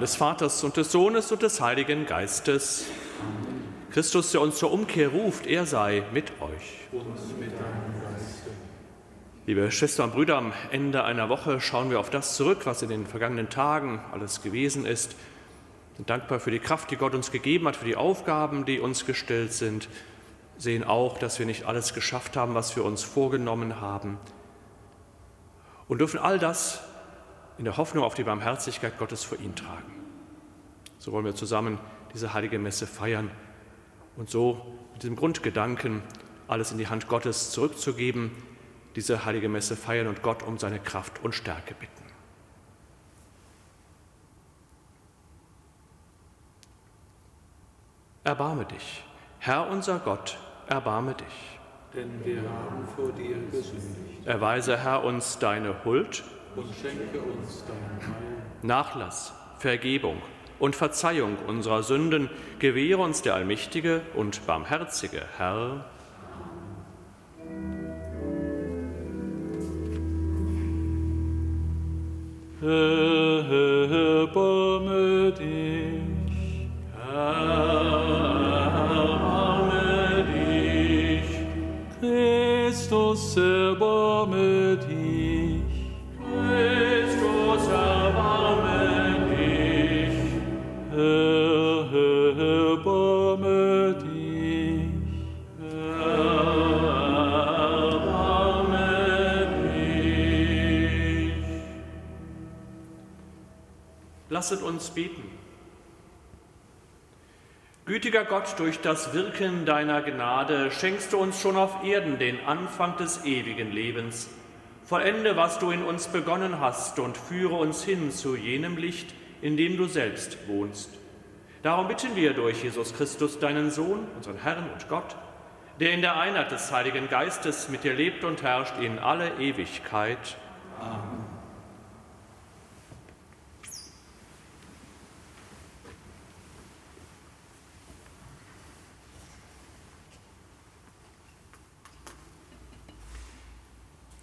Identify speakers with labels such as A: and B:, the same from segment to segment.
A: Namen des Vaters und des Sohnes und des Heiligen Geistes. Christus, der uns zur Umkehr ruft, er sei mit euch. Liebe Schwestern und Brüder, am Ende einer Woche schauen wir auf das zurück, was in den vergangenen Tagen alles gewesen ist. Sind dankbar für die Kraft, die Gott uns gegeben hat, für die Aufgaben, die uns gestellt sind. Sehen auch, dass wir nicht alles geschafft haben, was wir uns vorgenommen haben. Und dürfen all das in der Hoffnung auf die Barmherzigkeit Gottes vor ihn tragen. So wollen wir zusammen diese heilige Messe feiern und so mit diesem Grundgedanken, alles in die Hand Gottes zurückzugeben, diese heilige Messe feiern und Gott um seine Kraft und Stärke bitten. Erbarme dich, Herr unser Gott, erbarme dich.
B: Denn wir haben vor dir gesündigt.
A: Erweise, Herr, uns deine Huld
B: und schenke uns dein Heil.
A: Nachlass, Vergebung und Verzeihung unserer Sünden gewähre uns der allmächtige und barmherzige Herr.
B: Erbarme dich,
A: Lasset uns beten. Gütiger Gott, durch das Wirken deiner Gnade schenkst du uns schon auf Erden den Anfang des ewigen Lebens. Vollende, was du in uns begonnen hast und führe uns hin zu jenem Licht, in dem du selbst wohnst. Darum bitten wir durch Jesus Christus, deinen Sohn, unseren Herrn und Gott, der in der Einheit des Heiligen Geistes mit dir lebt und herrscht in alle Ewigkeit. Amen.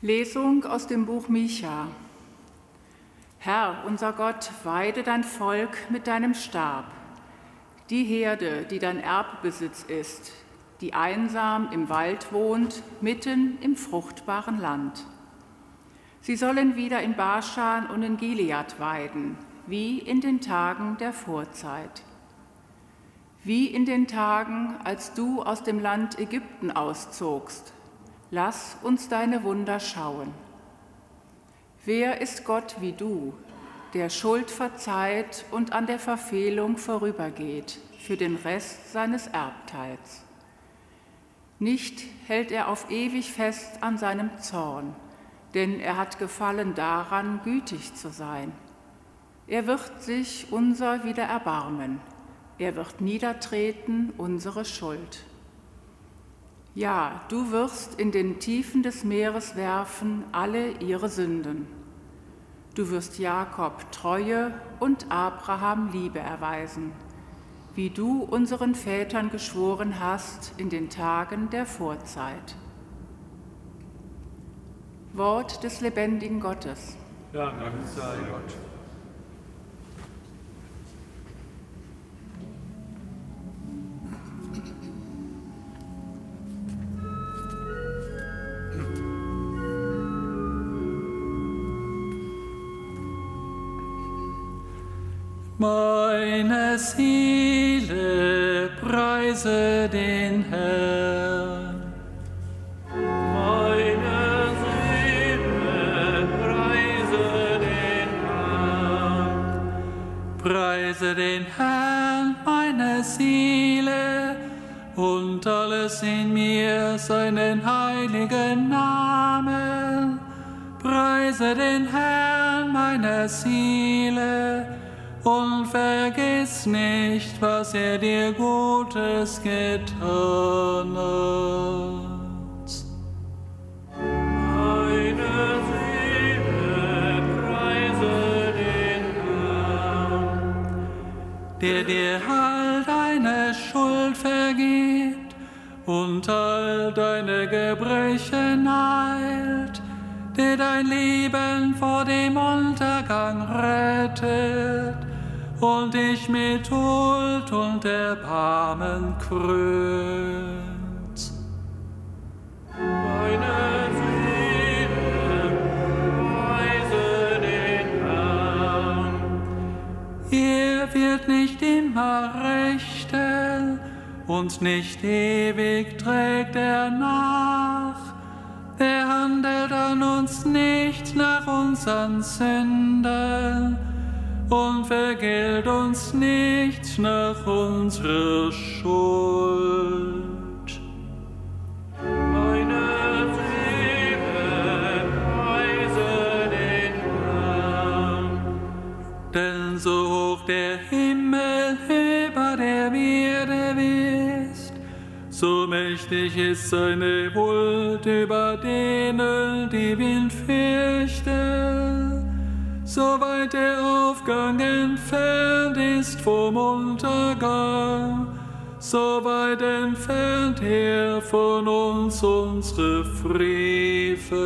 C: Lesung aus dem Buch Micha. Herr, unser Gott, weide dein Volk mit deinem Stab, die Herde, die dein Erbbesitz ist, die einsam im Wald wohnt, mitten im fruchtbaren Land. Sie sollen wieder in Baschan und in Gilead weiden, wie in den Tagen der Vorzeit. Wie in den Tagen, als du aus dem Land Ägypten auszogst, lass uns deine Wunder schauen. Wer ist Gott wie du, der Schuld verzeiht und an der Verfehlung vorübergeht für den Rest seines Erbteils? Nicht hält er auf ewig fest an seinem Zorn, denn er hat gefallen daran, gütig zu sein. Er wird sich unser wieder erbarmen, er wird niedertreten unsere Schuld. Ja, du wirst in den Tiefen des Meeres werfen alle ihre Sünden. Du wirst Jakob Treue und Abraham Liebe erweisen, wie du unseren Vätern geschworen hast in den Tagen der Vorzeit. Wort des lebendigen Gottes.
B: Dank sei Gott. Meine Seele preise den Herrn.
A: Meine Seele preise den Herrn.
B: Preise den Herrn, meine Seele, und alles in mir seinen heiligen Namen. Preise den Herrn, meine Seele, und vergiss nicht, was er dir Gutes getan hat.
A: Meine Seele preise den Herrn.
B: der dir all deine Schuld vergibt und all deine Gebrechen heilt, der dein Leben vor dem Untergang rettet und dich mit Huld und Erbarmen krönt.
A: Meine Seele, preise den Herrn.
B: Er wird nicht immer rechten und nicht ewig trägt er nach. Er handelt an uns nicht nach unseren Sünden und vergilt uns nicht nach unserer Schuld.
A: Meine Seele, preise den Herrn.
B: Denn so hoch der Himmel über der Erde ist, so mächtig ist seine Huld über denen, die ihn fürchten. So weit der Aufgang entfernt ist vom Untergang, so weit entfernt er von uns unsere Frevel.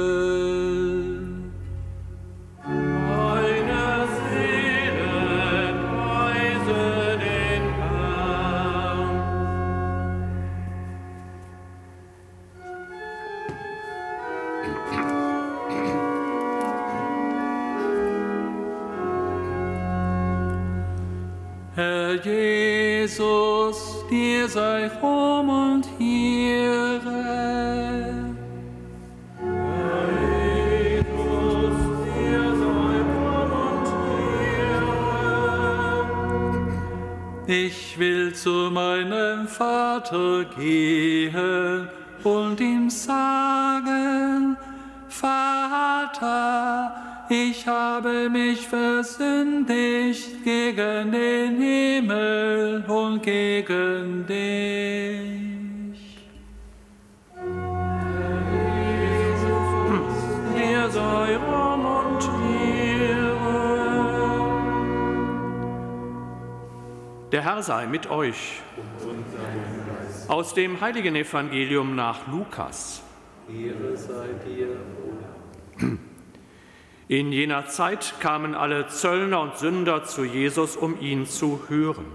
B: Herr Jesus, dir sei Ruhm und Ehre. Ich will zu meinem Vater gehen und ihm sagen, Vater, ich habe mich versündigt gegen den Himmel und gegen dich.
A: Sei Ruhm und Ehre. Der Herr sei mit euch. Aus dem heiligen Evangelium nach Lukas.
B: Ehre sei dir,
A: In jener Zeit kamen alle Zöllner und Sünder zu Jesus, um ihn zu hören.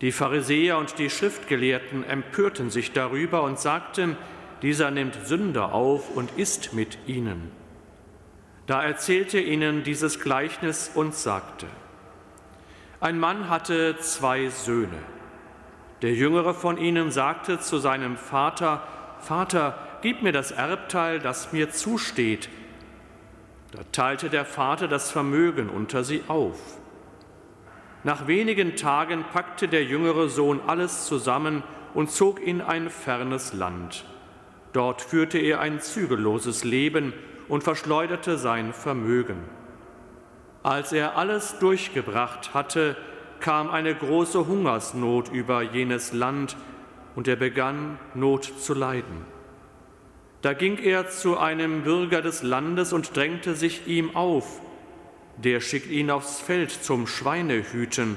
A: Die Pharisäer und die Schriftgelehrten empörten sich darüber und sagten, dieser nimmt Sünder auf und isst mit ihnen. Da erzählte ihnen dieses Gleichnis und sagte, ein Mann hatte zwei Söhne. Der jüngere von ihnen sagte zu seinem Vater, Vater, gib mir das Erbteil, das mir zusteht. Da teilte der Vater das Vermögen unter sie auf. Nach wenigen Tagen packte der jüngere Sohn alles zusammen und zog in ein fernes Land. Dort führte er ein zügelloses Leben und verschleuderte sein Vermögen. Als er alles durchgebracht hatte, kam eine große Hungersnot über jenes Land und er begann Not zu leiden. Da ging er zu einem Bürger des Landes und drängte sich ihm auf. Der schickt ihn aufs Feld zum Schweinehüten.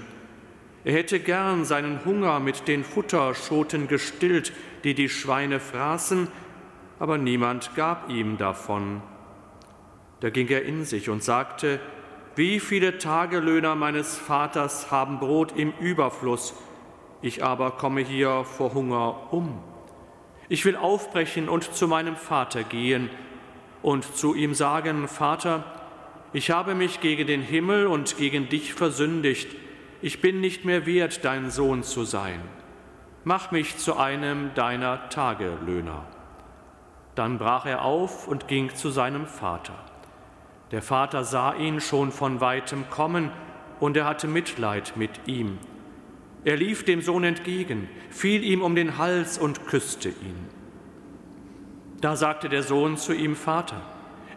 A: Er hätte gern seinen Hunger mit den Futterschoten gestillt, die die Schweine fraßen, aber niemand gab ihm davon. Da ging er in sich und sagte, wie viele Tagelöhner meines Vaters haben Brot im Überfluss, ich aber komme hier vor Hunger um. Ich will aufbrechen und zu meinem Vater gehen und zu ihm sagen, Vater, ich habe mich gegen den Himmel und gegen dich versündigt, ich bin nicht mehr wert, dein Sohn zu sein. Mach mich zu einem deiner Tagelöhner. Dann brach er auf und ging zu seinem Vater. Der Vater sah ihn schon von weitem kommen und er hatte Mitleid mit ihm. Er lief dem Sohn entgegen, fiel ihm um den Hals und küsste ihn. Da sagte der Sohn zu ihm, Vater,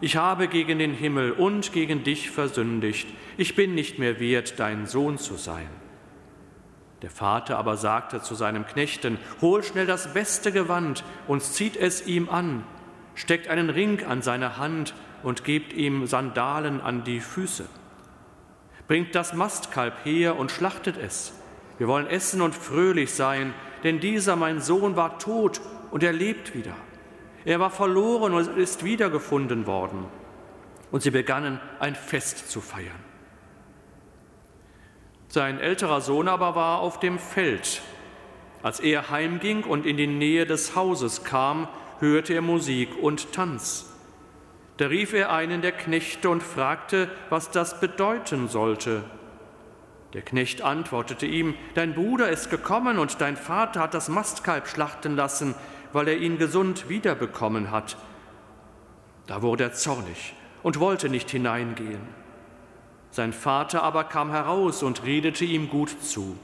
A: ich habe gegen den Himmel und gegen dich versündigt, ich bin nicht mehr wert, dein Sohn zu sein. Der Vater aber sagte zu seinem Knechten, hol schnell das beste Gewand und zieht es ihm an, steckt einen Ring an seine Hand und gebt ihm Sandalen an die Füße. Bringt das Mastkalb her und schlachtet es. Wir wollen essen und fröhlich sein, denn dieser mein Sohn war tot und er lebt wieder. Er war verloren und ist wiedergefunden worden. Und sie begannen ein Fest zu feiern. Sein älterer Sohn aber war auf dem Feld. Als er heimging und in die Nähe des Hauses kam, hörte er Musik und Tanz. Da rief er einen der Knechte und fragte, was das bedeuten sollte. Der Knecht antwortete ihm, Dein Bruder ist gekommen und dein Vater hat das Mastkalb schlachten lassen, weil er ihn gesund wiederbekommen hat. Da wurde er zornig und wollte nicht hineingehen. Sein Vater aber kam heraus und redete ihm gut zu.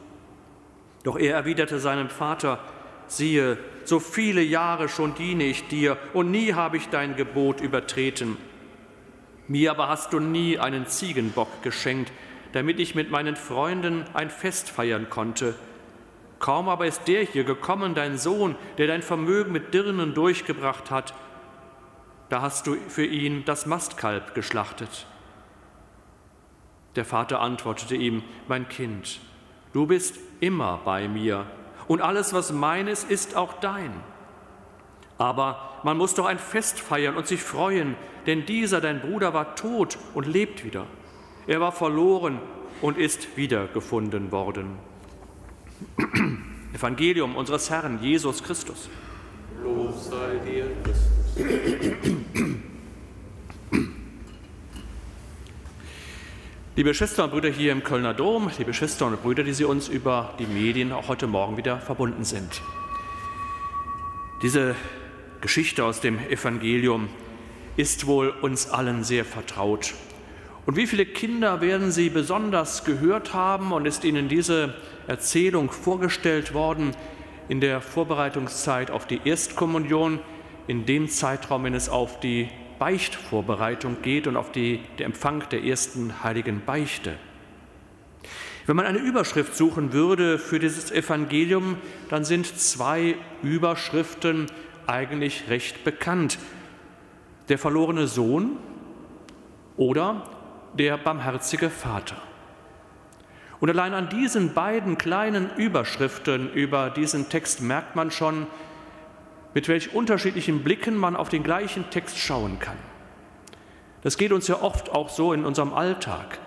A: Doch er erwiderte seinem Vater, siehe, so viele Jahre schon diene ich dir und nie habe ich dein Gebot übertreten. Mir aber hast du nie einen Ziegenbock geschenkt, damit ich mit meinen Freunden ein Fest feiern konnte. Kaum aber ist der hier gekommen, dein Sohn, der dein Vermögen mit Dirnen durchgebracht hat, da hast du für ihn das Mastkalb geschlachtet. Der Vater antwortete ihm, mein Kind, du bist immer bei mir und alles, was mein ist, ist auch dein. Aber man muss doch ein Fest feiern und sich freuen, denn dieser, dein Bruder, war tot und lebt wieder. Er war verloren und ist wiedergefunden worden. Evangelium unseres Herrn Jesus Christus.
B: Lob sei dir, Christus.
A: Liebe Schwestern und Brüder hier im Kölner Dom, liebe Schwestern und Brüder, die Sie uns über die Medien auch heute Morgen wieder verbunden sind. Diese Geschichte aus dem Evangelium ist wohl uns allen sehr vertraut. Und wie viele Kinder werden Sie besonders gehört haben und ist Ihnen diese Erzählung vorgestellt worden in der Vorbereitungszeit auf die Erstkommunion, in dem Zeitraum, wenn es auf die Beichtvorbereitung geht und auf die, den Empfang der ersten heiligen Beichte. Wenn man eine Überschrift suchen würde für dieses Evangelium, dann sind zwei Überschriften eigentlich recht bekannt. Der verlorene Sohn oder der barmherzige Vater. Und allein an diesen beiden kleinen Überschriften über diesen Text merkt man schon, mit welch unterschiedlichen Blicken man auf den gleichen Text schauen kann. Das geht uns ja oft auch so in unserem Alltag.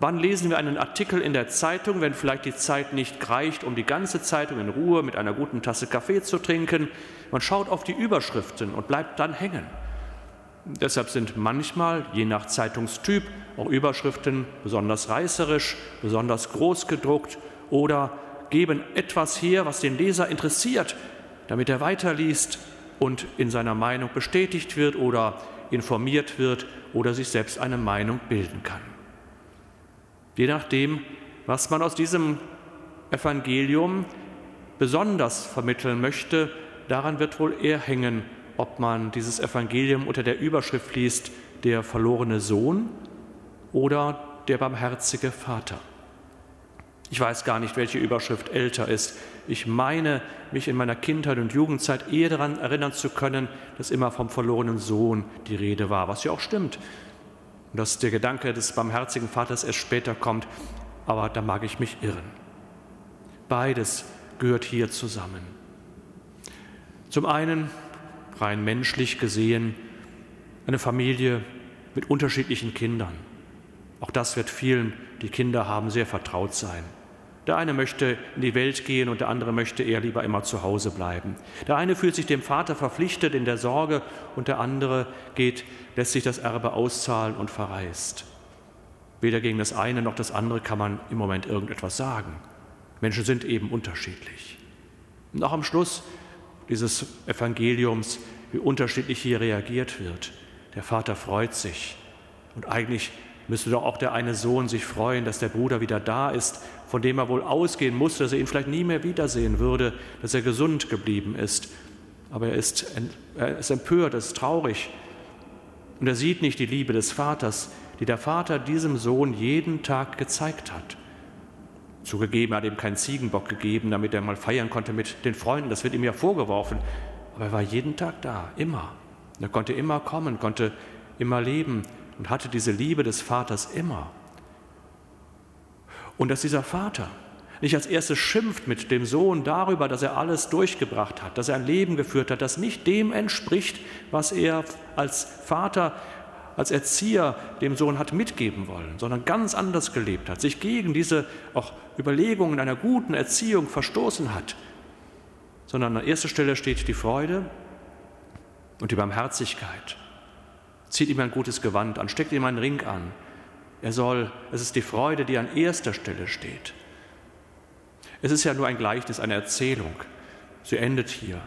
A: Wann lesen wir einen Artikel in der Zeitung, wenn vielleicht die Zeit nicht reicht, um die ganze Zeitung in Ruhe mit einer guten Tasse Kaffee zu trinken? Man schaut auf die Überschriften und bleibt dann hängen. Deshalb sind manchmal, je nach Zeitungstyp, auch Überschriften besonders reißerisch, besonders groß gedruckt oder geben etwas her, was den Leser interessiert, damit er weiterliest und in seiner Meinung bestätigt wird oder informiert wird oder sich selbst eine Meinung bilden kann. Je nachdem, was man aus diesem Evangelium besonders vermitteln möchte, daran wird wohl eher hängen, ob man dieses Evangelium unter der Überschrift liest, der verlorene Sohn oder der barmherzige Vater. Ich weiß gar nicht, welche Überschrift älter ist. Ich meine, mich in meiner Kindheit und Jugendzeit eher daran erinnern zu können, dass immer vom verlorenen Sohn die Rede war, was ja auch stimmt. Und dass der Gedanke des barmherzigen Vaters erst später kommt, aber da mag ich mich irren. Beides gehört hier zusammen. Zum einen, rein menschlich gesehen, eine Familie mit unterschiedlichen Kindern. Auch das wird vielen, die Kinder haben, sehr vertraut sein. Der eine möchte in die Welt gehen und der andere möchte eher lieber immer zu Hause bleiben. Der eine fühlt sich dem Vater verpflichtet in der Sorge und der andere geht, lässt sich das Erbe auszahlen und verreist. Weder gegen das eine noch das andere kann man im Moment irgendetwas sagen. Menschen sind eben unterschiedlich. Und auch am Schluss dieses Evangeliums, wie unterschiedlich hier reagiert wird. Der Vater freut sich und eigentlich müsste doch auch der eine Sohn sich freuen, dass der Bruder wieder da ist von dem er wohl ausgehen musste, dass er ihn vielleicht nie mehr wiedersehen würde, dass er gesund geblieben ist. Aber er ist, er ist empört, er ist traurig. Und er sieht nicht die Liebe des Vaters, die der Vater diesem Sohn jeden Tag gezeigt hat. Zugegeben, er hat ihm keinen Ziegenbock gegeben, damit er mal feiern konnte mit den Freunden. Das wird ihm ja vorgeworfen. Aber er war jeden Tag da, immer. er konnte immer kommen, konnte immer leben und hatte diese Liebe des Vaters immer. Und dass dieser Vater nicht als erstes schimpft mit dem Sohn darüber, dass er alles durchgebracht hat, dass er ein Leben geführt hat, das nicht dem entspricht, was er als Vater als Erzieher dem Sohn hat mitgeben wollen, sondern ganz anders gelebt hat, sich gegen diese auch Überlegungen einer guten Erziehung verstoßen hat, sondern an erster Stelle steht die Freude und die Barmherzigkeit. Zieht ihm ein gutes Gewand an, steckt ihm einen Ring an. Er soll, es ist die Freude, die an erster Stelle steht. Es ist ja nur ein Gleichnis, eine Erzählung. Sie endet hier.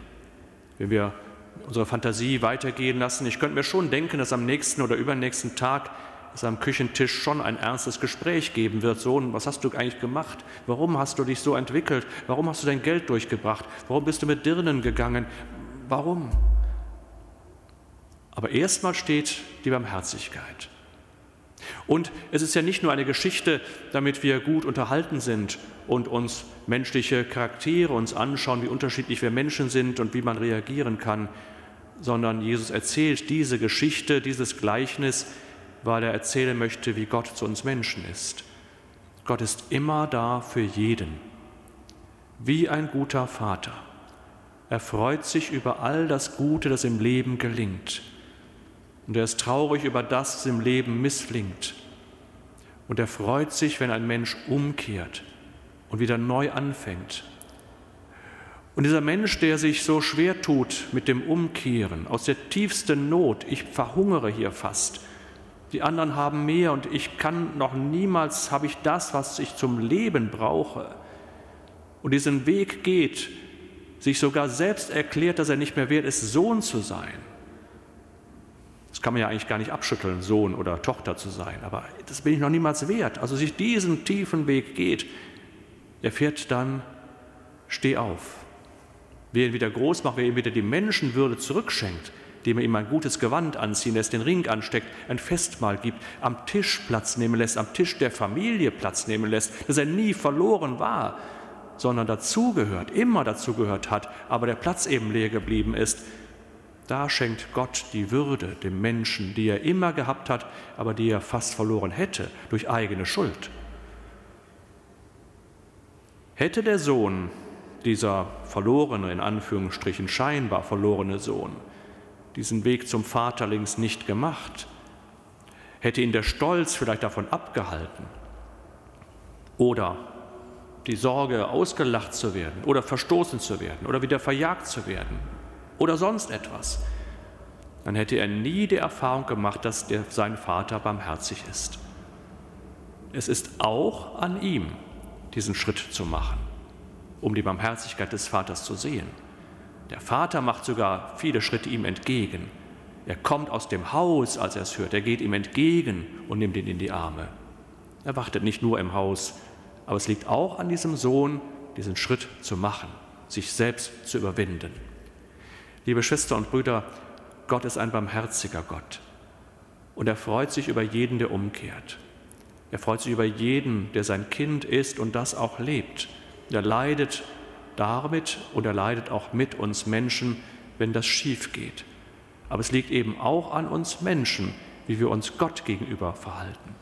A: Wenn wir unsere Fantasie weitergehen lassen. Ich könnte mir schon denken, dass am nächsten oder übernächsten Tag es am Küchentisch schon ein ernstes Gespräch geben wird. Sohn, was hast du eigentlich gemacht? Warum hast du dich so entwickelt? Warum hast du dein Geld durchgebracht? Warum bist du mit Dirnen gegangen? Warum? Aber erstmal steht die Barmherzigkeit. Und es ist ja nicht nur eine Geschichte, damit wir gut unterhalten sind und uns menschliche Charaktere uns anschauen, wie unterschiedlich wir Menschen sind und wie man reagieren kann, sondern Jesus erzählt diese Geschichte, dieses Gleichnis, weil er erzählen möchte, wie Gott zu uns Menschen ist. Gott ist immer da für jeden, wie ein guter Vater. Er freut sich über all das Gute, das im Leben gelingt. Und er ist traurig über das, was im Leben misslingt. Und er freut sich, wenn ein Mensch umkehrt und wieder neu anfängt. Und dieser Mensch, der sich so schwer tut mit dem Umkehren, aus der tiefsten Not, ich verhungere hier fast, die anderen haben mehr und ich kann noch niemals, habe ich das, was ich zum Leben brauche. Und diesen Weg geht, sich sogar selbst erklärt, dass er nicht mehr wert ist, Sohn zu sein. Das kann man ja eigentlich gar nicht abschütteln, Sohn oder Tochter zu sein, aber das bin ich noch niemals wert. Also sich diesen tiefen Weg geht, er fährt dann, steh auf. Wer ihn wieder groß macht, wer ihm wieder die Menschenwürde zurückschenkt, dem er ihm ein gutes Gewand anziehen lässt, den Ring ansteckt, ein Festmahl gibt, am Tisch Platz nehmen lässt, am Tisch der Familie Platz nehmen lässt, dass er nie verloren war, sondern dazugehört, immer dazugehört hat, aber der Platz eben leer geblieben ist, da schenkt Gott die Würde dem Menschen, die er immer gehabt hat, aber die er fast verloren hätte durch eigene Schuld. Hätte der Sohn, dieser verlorene, in Anführungsstrichen scheinbar verlorene Sohn, diesen Weg zum Vater links nicht gemacht, hätte ihn der Stolz vielleicht davon abgehalten oder die Sorge, ausgelacht zu werden oder verstoßen zu werden oder wieder verjagt zu werden oder sonst etwas, dann hätte er nie die Erfahrung gemacht, dass der, sein Vater barmherzig ist. Es ist auch an ihm, diesen Schritt zu machen, um die Barmherzigkeit des Vaters zu sehen. Der Vater macht sogar viele Schritte ihm entgegen. Er kommt aus dem Haus, als er es hört. Er geht ihm entgegen und nimmt ihn in die Arme. Er wartet nicht nur im Haus, aber es liegt auch an diesem Sohn, diesen Schritt zu machen, sich selbst zu überwinden. Liebe Schwestern und Brüder, Gott ist ein barmherziger Gott. Und er freut sich über jeden, der umkehrt. Er freut sich über jeden, der sein Kind ist und das auch lebt. Er leidet damit und er leidet auch mit uns Menschen, wenn das schief geht. Aber es liegt eben auch an uns Menschen, wie wir uns Gott gegenüber verhalten.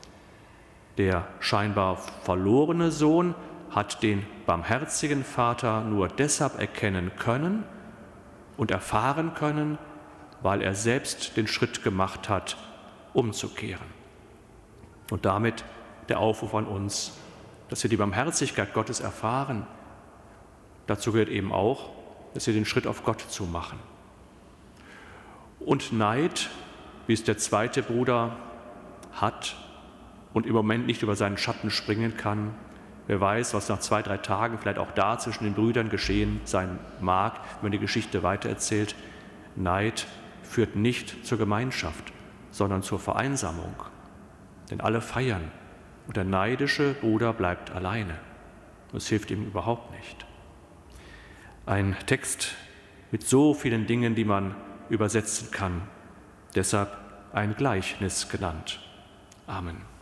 A: Der scheinbar verlorene Sohn hat den barmherzigen Vater nur deshalb erkennen können und erfahren können, weil er selbst den Schritt gemacht hat, umzukehren. Und damit der Aufruf an uns, dass wir die Barmherzigkeit Gottes erfahren. Dazu gehört eben auch, dass wir den Schritt auf Gott zu machen. Und Neid, wie es der zweite Bruder hat und im Moment nicht über seinen Schatten springen kann, wer weiß, was nach zwei, drei Tagen vielleicht auch da zwischen den Brüdern geschehen sein mag, wenn man die Geschichte weitererzählt. Neid führt nicht zur Gemeinschaft, sondern zur Vereinsamung. Denn alle feiern und der neidische Bruder bleibt alleine. Das hilft ihm überhaupt nicht. Ein Text mit so vielen Dingen, die man übersetzen kann. Deshalb ein Gleichnis genannt. Amen.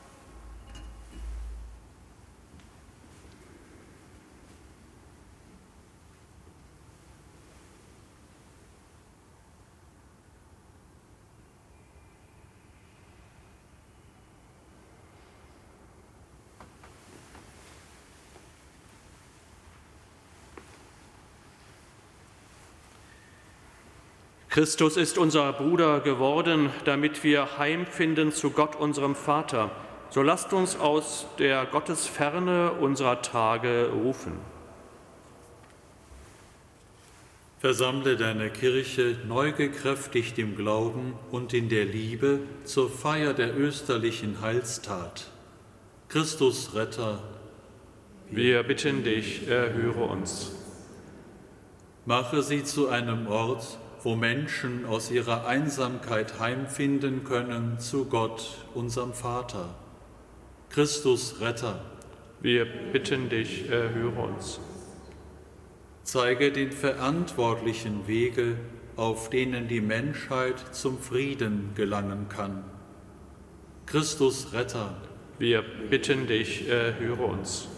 A: Christus ist unser Bruder geworden, damit wir heimfinden zu Gott, unserem Vater. So lasst uns aus der Gottesferne unserer Tage rufen.
B: Versammle deine Kirche neu gekräftigt im Glauben und in der Liebe zur Feier der österlichen Heilstat. Christus Retter,
A: Wir bitten dich, erhöre uns.
B: mache sie zu einem Ort, wo Menschen aus ihrer Einsamkeit heimfinden können zu Gott, unserem Vater. Christus Retter,
A: Wir bitten dich, erhöre uns.
B: zeige den Verantwortlichen Wege, auf denen die Menschheit zum Frieden gelangen kann. Christus Retter,
A: Wir bitten dich, erhöre uns.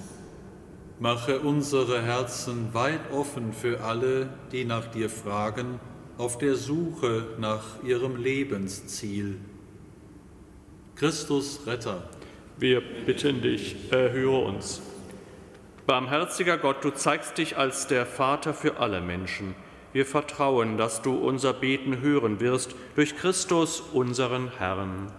B: Mache unsere Herzen weit offen für alle, die nach dir fragen, auf der Suche nach ihrem Lebensziel. Christus Retter,
A: Wir bitten dich, erhöre uns. Barmherziger Gott, du zeigst dich als der Vater für alle Menschen. Wir vertrauen, dass du unser Beten hören wirst durch Christus, unseren Herrn.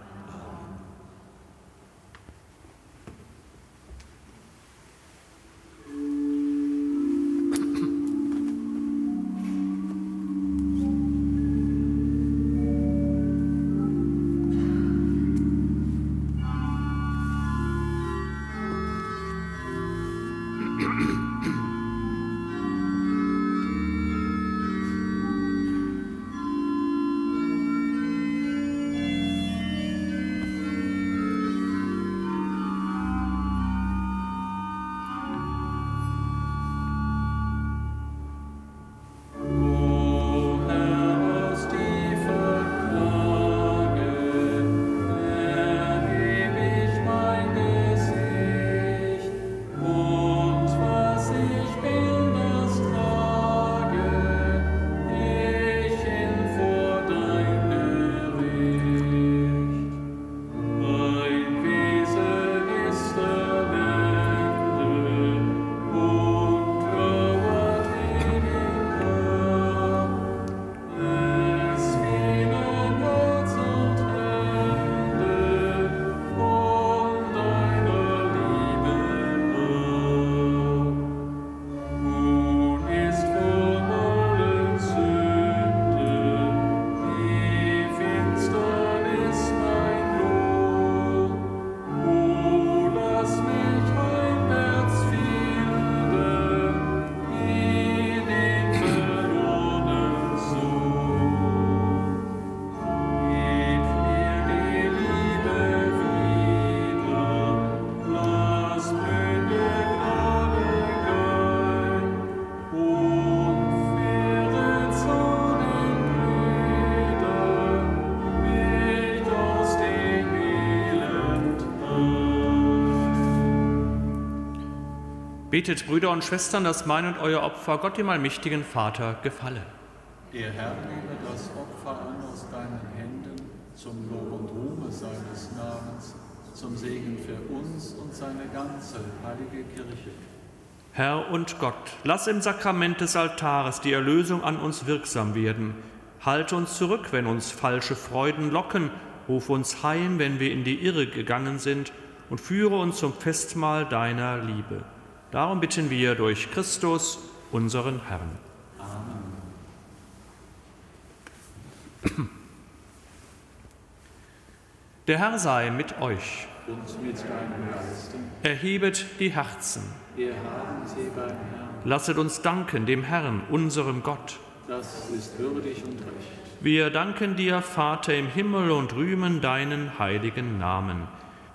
A: Betet, Brüder und Schwestern, dass mein und euer Opfer Gott, dem allmächtigen Vater, gefalle.
B: der Herr nehme das Opfer an aus deinen Händen zum Lob und Ruhme seines Namens, zum Segen für uns und seine ganze heilige Kirche.
A: Herr und Gott, lass im Sakrament des Altares die Erlösung an uns wirksam werden. Halte uns zurück, wenn uns falsche Freuden locken. Ruf uns heim, wenn wir in die Irre gegangen sind. Und führe uns zum Festmahl deiner Liebe. Darum bitten wir durch Christus, unseren Herrn. Der Herr sei mit euch.
B: Und mit deinem Geiste,
A: Erhebet die Herzen.
B: wir haben sie beim Herrn.
A: Lasset uns danken dem Herrn, unserem Gott.
B: Das ist würdig und recht.
A: Wir danken dir, Vater im Himmel, und rühmen deinen heiligen Namen.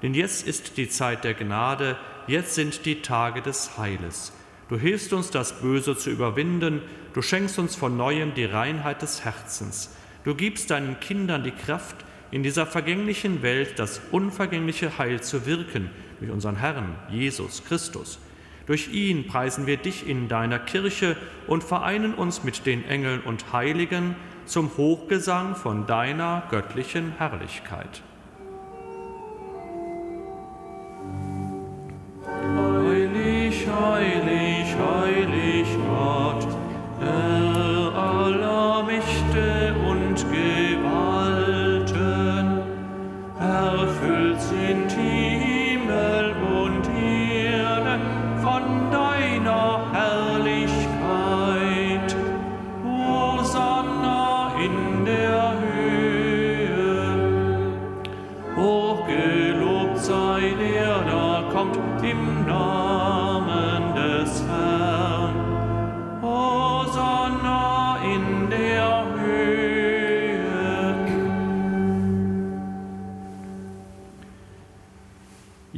A: Denn jetzt ist die Zeit der Gnade, jetzt sind die Tage des Heiles. Du hilfst uns, das Böse zu überwinden, du schenkst uns von neuem die Reinheit des Herzens. Du gibst deinen Kindern die Kraft, in dieser vergänglichen Welt das unvergängliche Heil zu wirken, durch unseren Herrn Jesus Christus. Durch ihn preisen wir dich in deiner Kirche und vereinen uns mit den Engeln und Heiligen zum Hochgesang von deiner göttlichen Herrlichkeit. Heilig,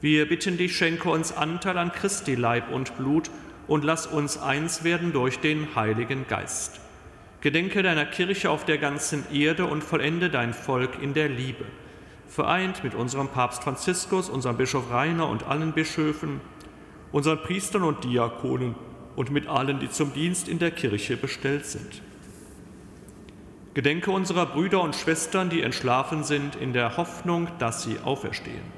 A: Wir bitten dich, schenke uns Anteil an Christi Leib und Blut und lass uns eins werden durch den Heiligen Geist. Gedenke deiner Kirche auf der ganzen Erde und vollende dein Volk in der Liebe. Vereint mit unserem Papst Franziskus, unserem Bischof Rainer und allen Bischöfen, unseren Priestern und Diakonen und mit allen, die zum Dienst in der Kirche bestellt sind. Gedenke unserer Brüder und Schwestern, die entschlafen sind, in der Hoffnung, dass sie auferstehen.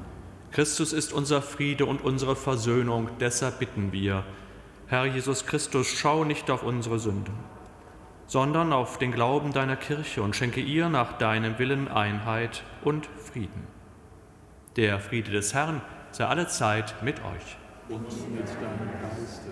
A: Christus ist unser Friede und unsere Versöhnung, deshalb bitten wir, Herr Jesus Christus, schau nicht auf unsere Sünden, sondern auf den Glauben deiner Kirche und schenke ihr nach deinem Willen Einheit und Frieden. Der Friede des Herrn sei alle Zeit mit euch.
B: Und mit deinem Geiste.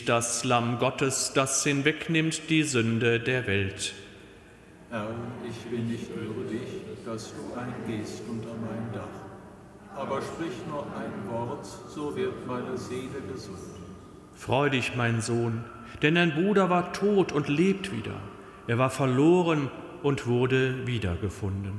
A: Seht das Lamm Gottes, das hinwegnimmt die Sünde der Welt.
B: Herr, ich bin nicht würdig, dass du eingehst unter mein Dach. Aber sprich nur ein Wort, so wird meine Seele gesund.
A: Freu dich, mein Sohn, denn dein Bruder war tot und lebt wieder. Er war verloren und wurde wiedergefunden.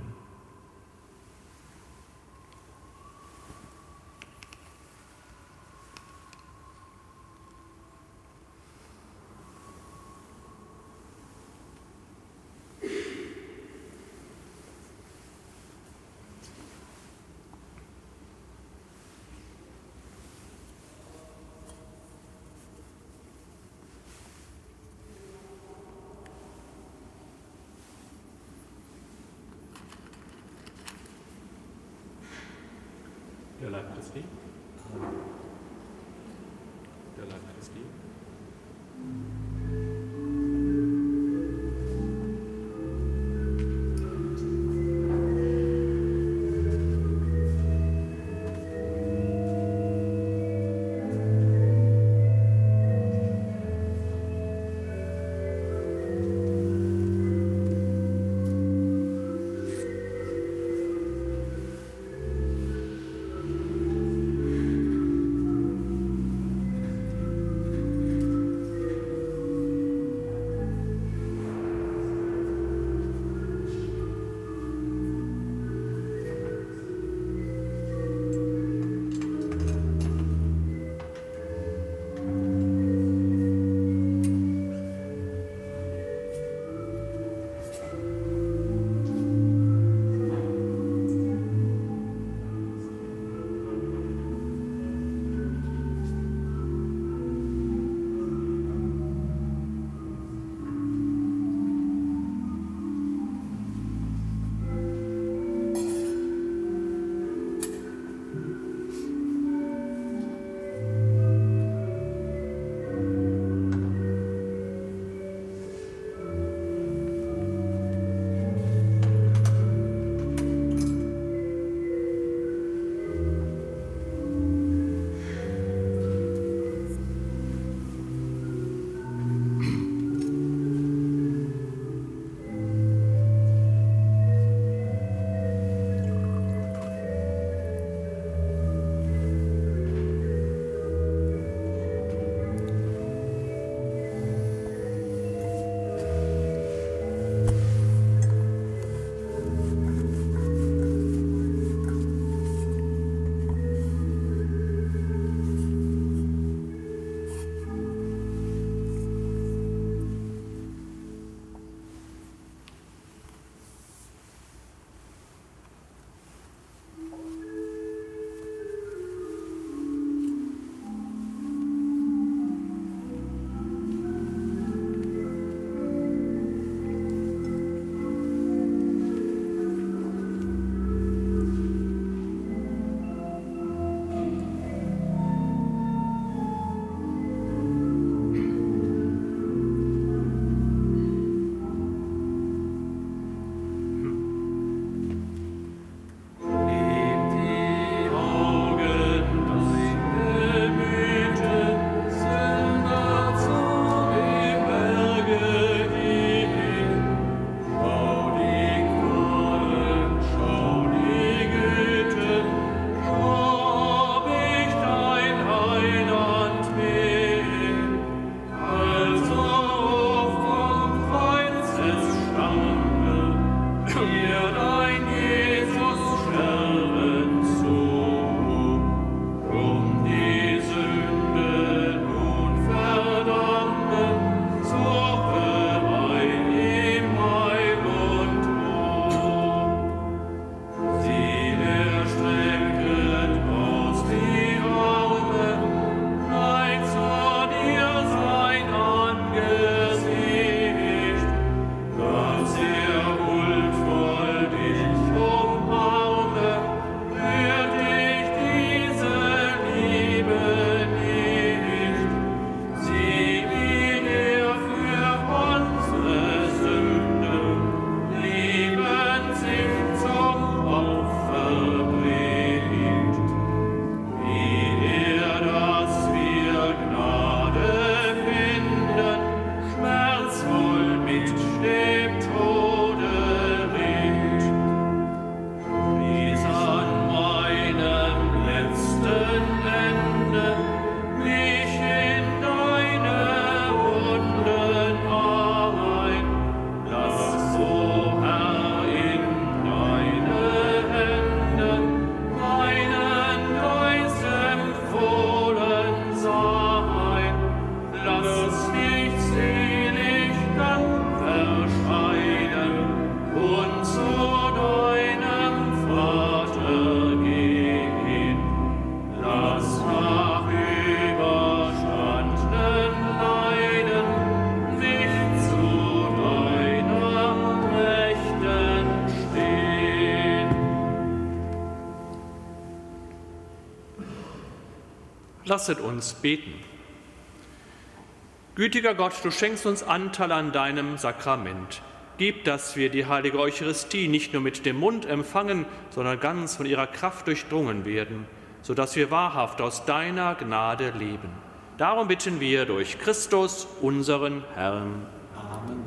A: Der Lasset uns beten. Gütiger Gott, du schenkst uns Anteil an deinem Sakrament. Gib, dass wir die heilige Eucharistie nicht nur mit dem Mund empfangen, sondern ganz von ihrer Kraft durchdrungen werden, sodass wir wahrhaft aus deiner Gnade leben. Darum bitten wir durch Christus, unseren Herrn. Amen.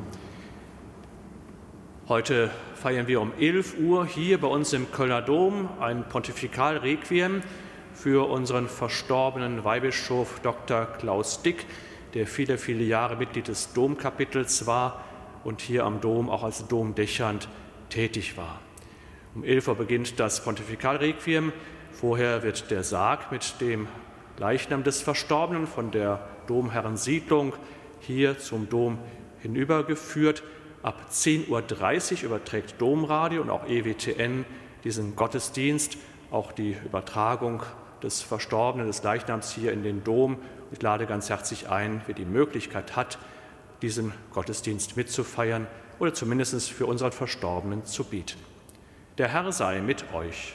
A: Heute feiern wir um 11 Uhr hier bei uns im Kölner Dom ein Pontifikalrequiem für unseren verstorbenen Weihbischof Dr. Klaus Dick, der viele, viele Jahre Mitglied des Domkapitels war und hier am Dom auch als Domdächernd tätig war. Um 11 Uhr beginnt das Pontifikalrequiem. Vorher wird der Sarg mit dem Leichnam des Verstorbenen von der Domherrensiedlung hier zum Dom hinübergeführt. Ab 10.30 Uhr überträgt Domradio und auch EWTN diesen Gottesdienst, auch die Übertragung des Verstorbenen, des Leichnams hier in den Dom. Ich lade ganz herzlich ein, wer die Möglichkeit hat, diesen Gottesdienst mitzufeiern oder zumindest für unseren Verstorbenen zu bieten. Der Herr sei mit euch.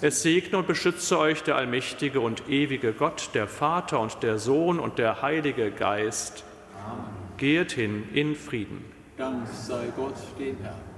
A: Es segne und beschütze euch der allmächtige und ewige Gott, der Vater und der Sohn und der Heilige Geist. Amen. Geht hin in Frieden.
D: Dank sei Gott, dem Herrn.